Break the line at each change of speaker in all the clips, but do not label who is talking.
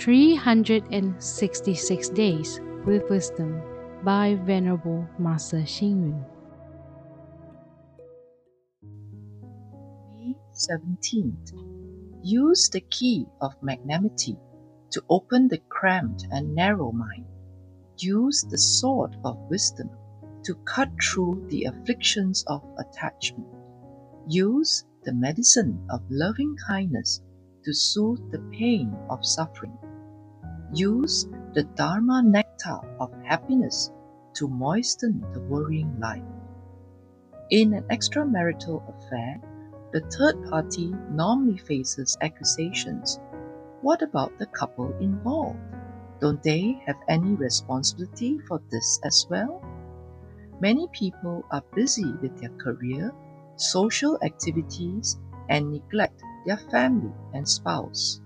366 Days with Wisdom by Venerable Master Xing Yun.
May 17th. Use the key of magnanimity to open the cramped and narrow mind. Use the sword of wisdom to cut through the afflictions of attachment. Use the medicine of loving kindness to soothe the pain of suffering. Use the Dharma nectar of happiness to moisten the worrying life. In an extramarital affair, the third party normally faces accusations. What about the couple involved? Don't they have any responsibility for this as well? Many people are busy with their career, social activities, and neglect their family and spouse.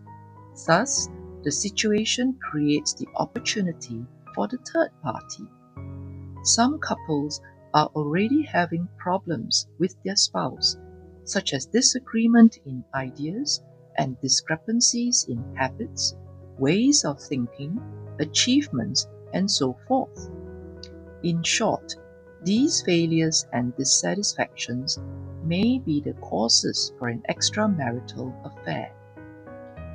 Thus, the situation creates the opportunity for the third party. Some couples are already having problems with their spouse, such as disagreement in ideas and discrepancies in habits, ways of thinking, achievements, and so forth. In short, these failures and dissatisfactions may be the causes for an extramarital affair.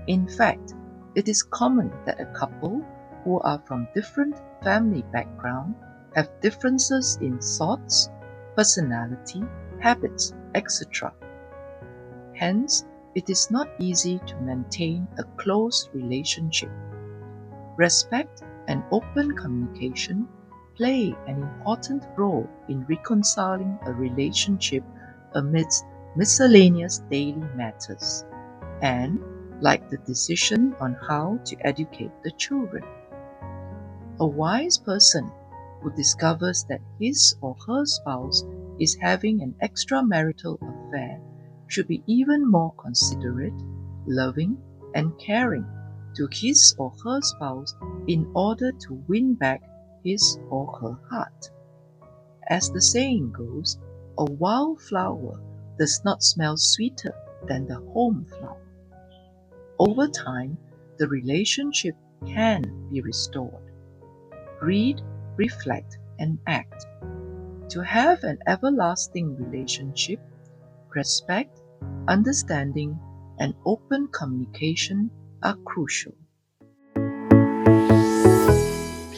In fact, it is common that a couple who are from different family background have differences in thoughts, personality, habits, etc. Hence, it is not easy to maintain a close relationship. Respect and open communication play an important role in reconciling a relationship amidst miscellaneous daily matters, and like the decision on how to educate the children. A wise person who discovers that his or her spouse is having an extramarital affair should be even more considerate, loving, and caring to his or her spouse in order to win back his or her heart. As the saying goes, a wild flower does not smell sweeter than the home flower. Over time, the relationship can be restored. Read, reflect, and act. To have an everlasting relationship, respect, understanding, and open communication are crucial.